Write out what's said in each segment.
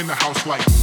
in the house like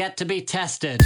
yet to be tested.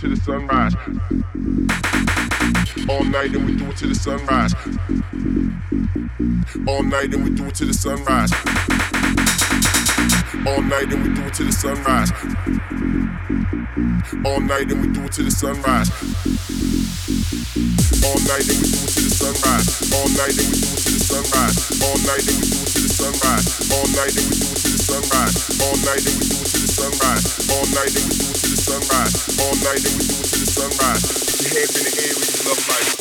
To the sunrise. All night and we do it to the sunrise. All night and we do it to the sunrise. All night and we do it to the sunrise. All night and we do it to the sunrise. All night and we do it to the sunrise. All night and we do it to the sunrise. All night and we do it to the sunrise. All night and we do it to the sunrise. All night and we sunrise. All night, then we do it till the sunrise. All night, then we do it till the sunrise. Put your hands in the air if you love life.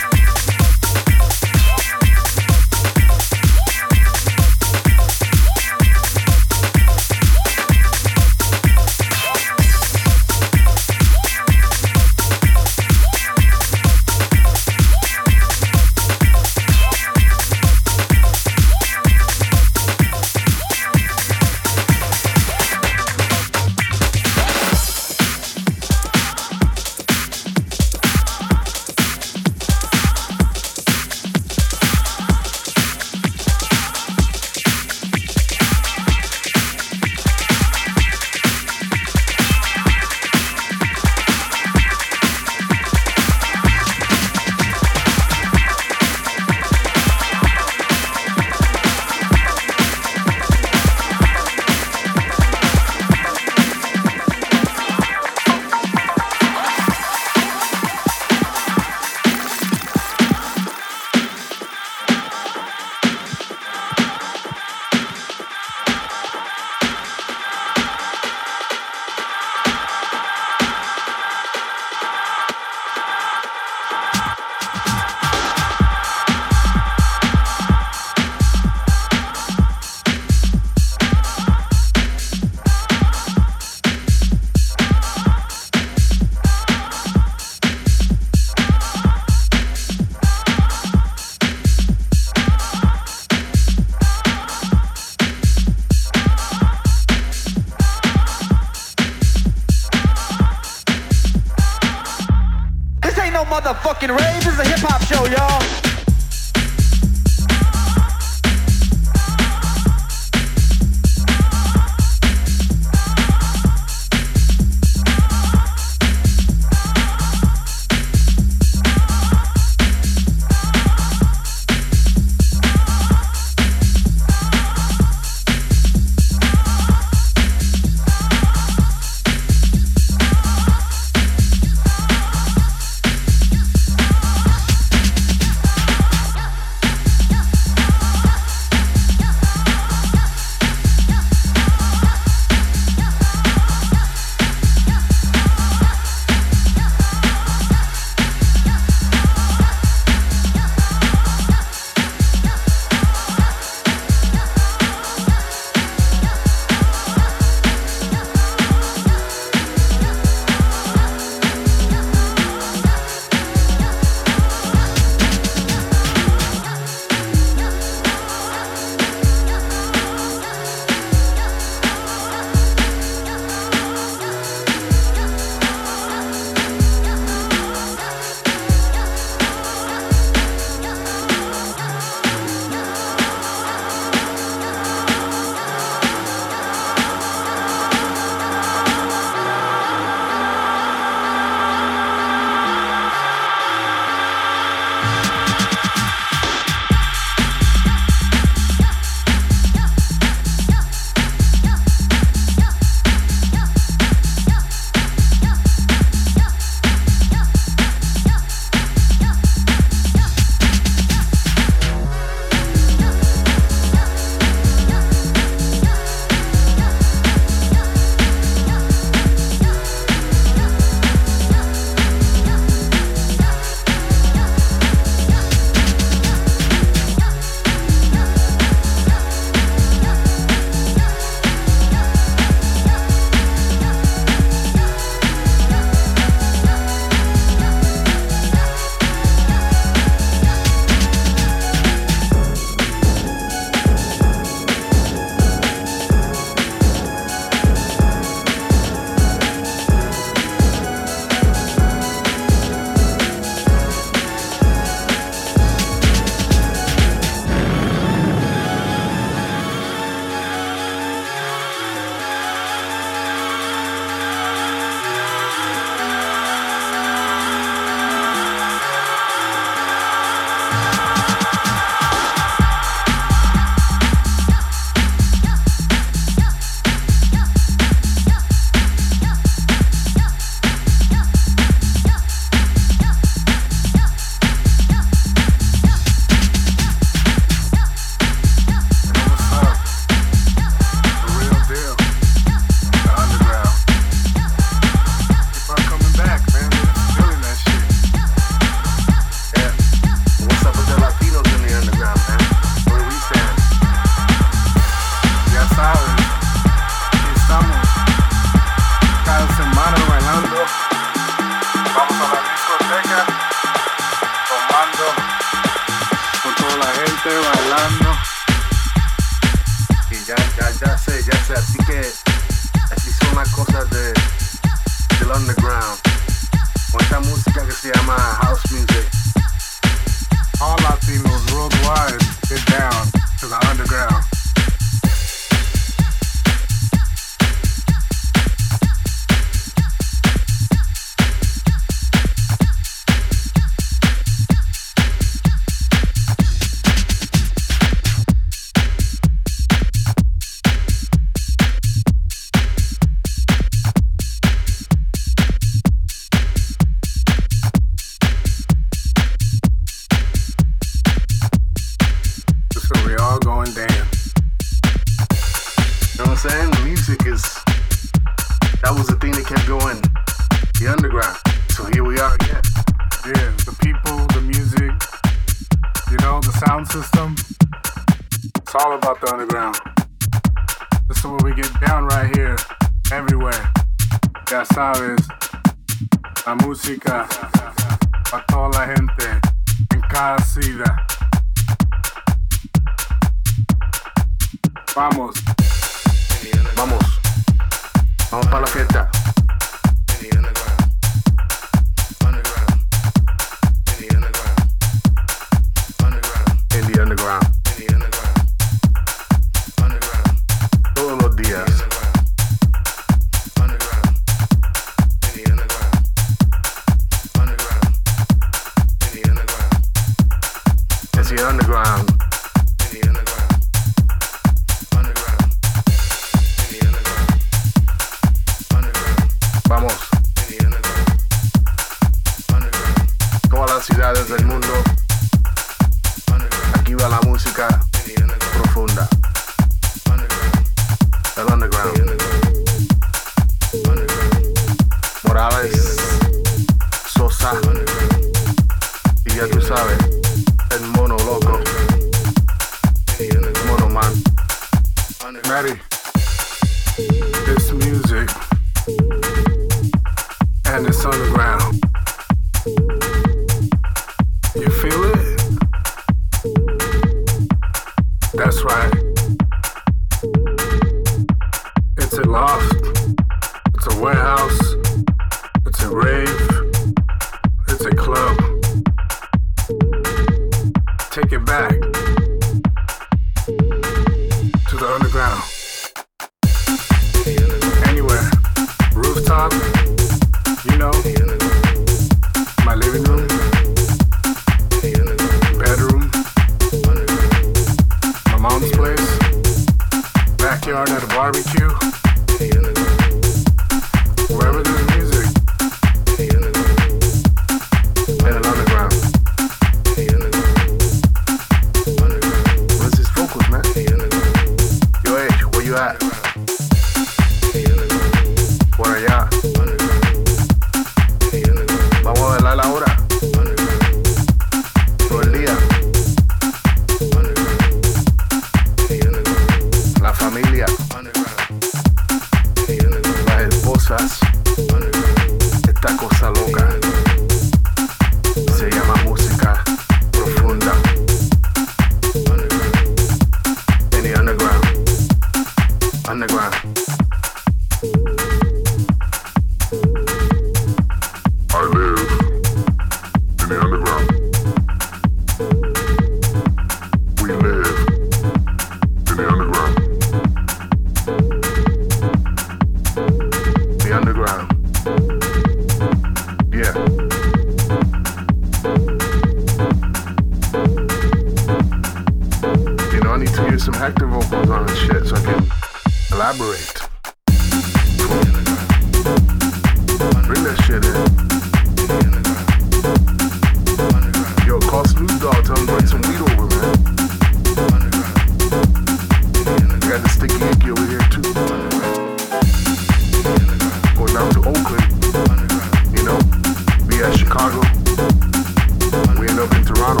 No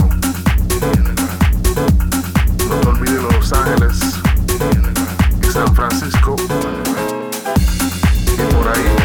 Los Ángeles y San Francisco por ahí.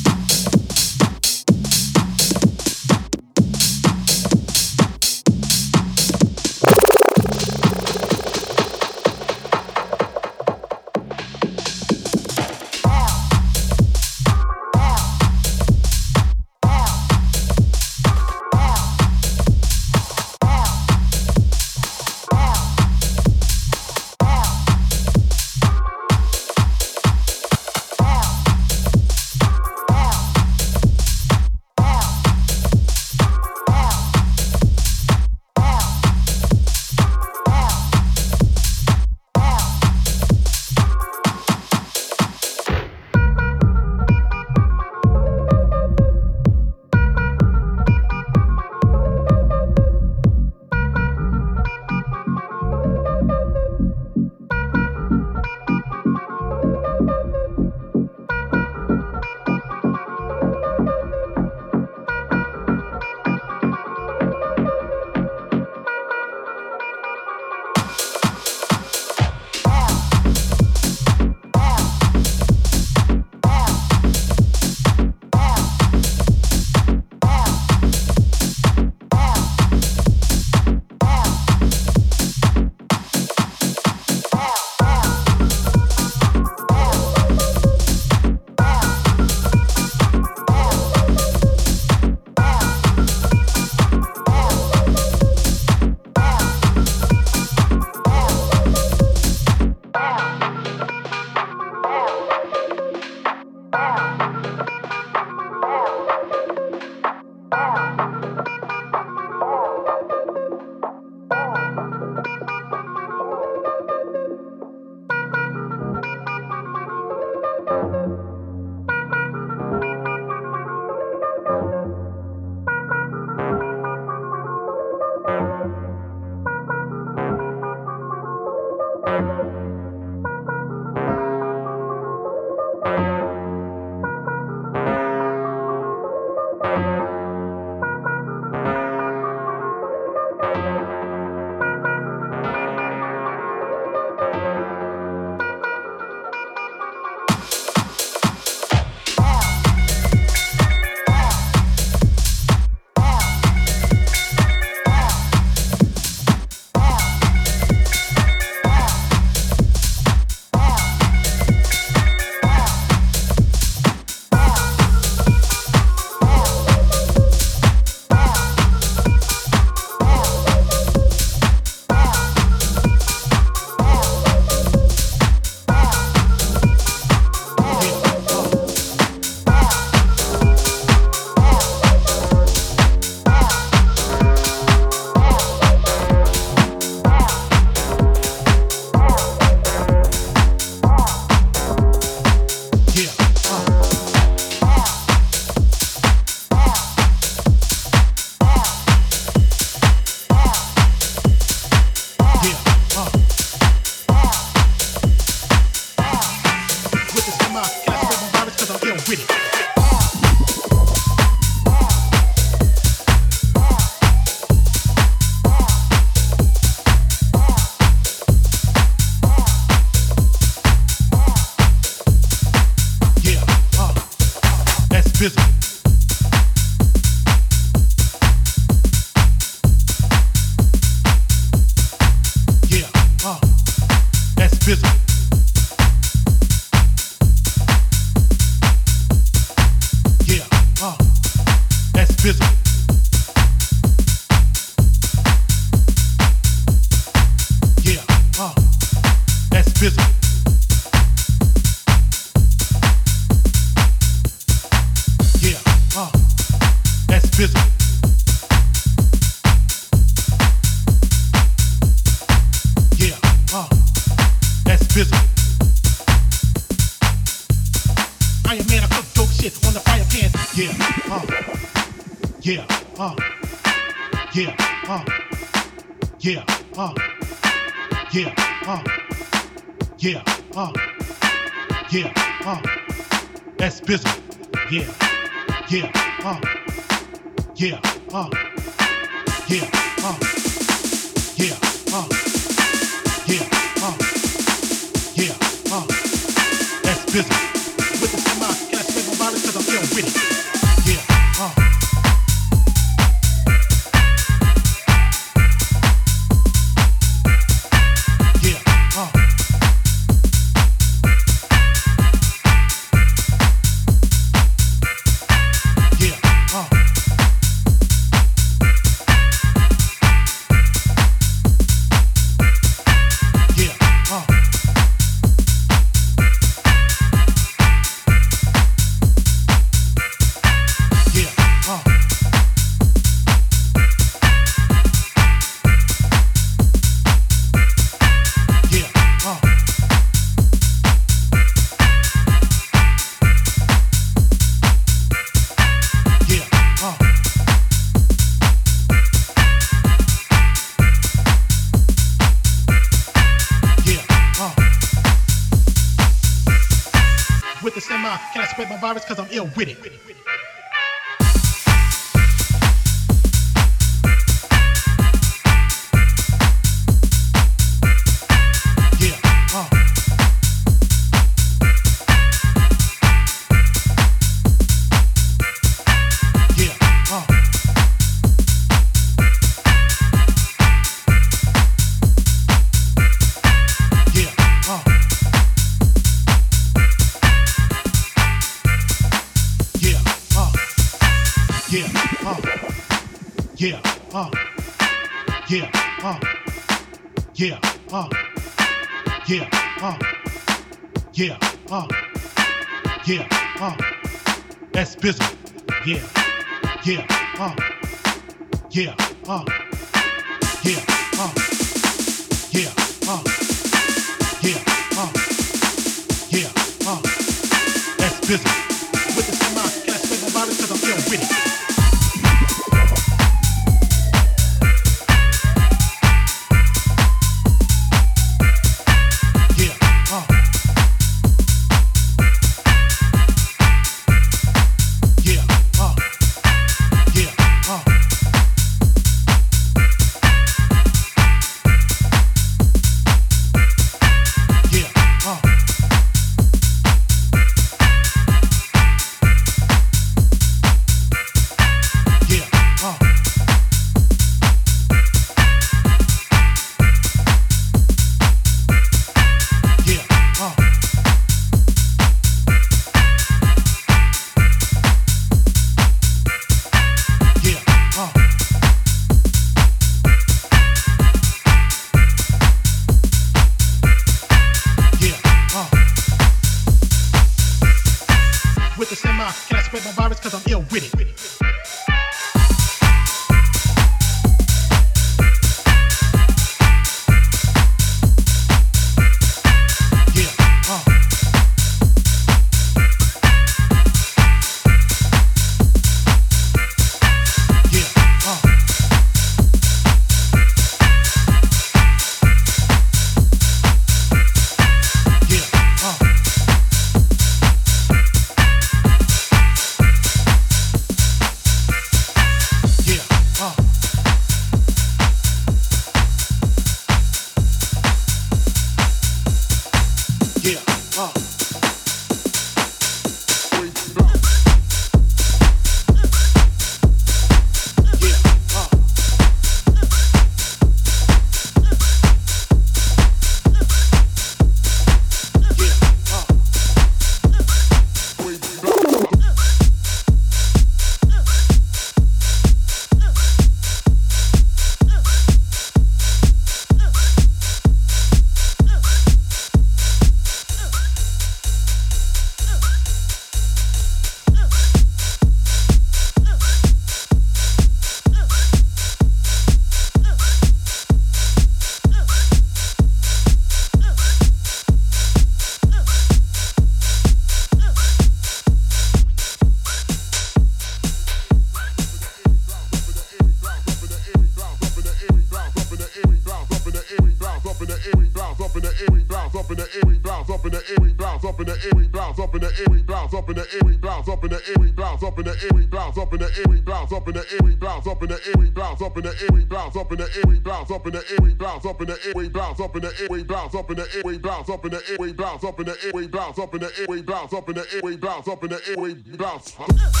bounce up in the air, we bounce up in the air, we bounce up in the air, we bounce up in the air, we bounce.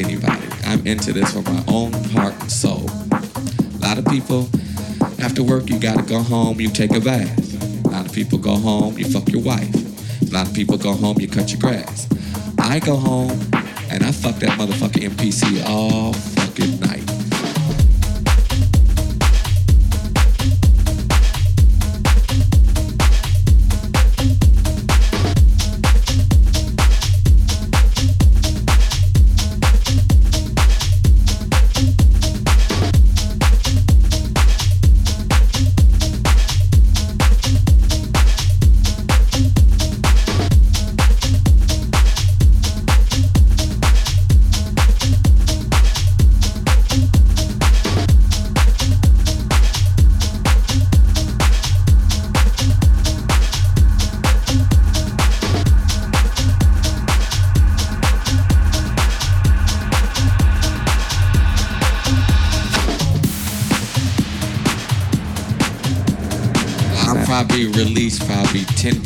Anybody. I'm into this for my own heart and soul. A lot of people, after work, you gotta go home, you take a bath. A lot of people go home, you fuck your wife. A lot of people go home, you cut your grass. I go home and I fuck that motherfucking MPC all fucking night.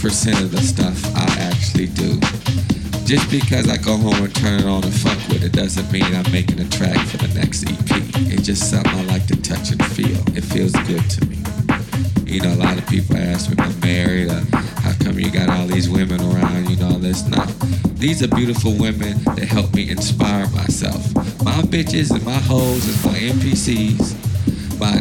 10% of the stuff I actually do. Just because I go home and turn it on and fuck with it doesn't mean I'm making a track for the next EP. It's just something I like to touch and feel. It feels good to me. You know, a lot of people ask me, I'm married, uh, how come you got all these women around, you know, this? No. These are beautiful women that help me inspire myself. My bitches and my hoes is my MPCs my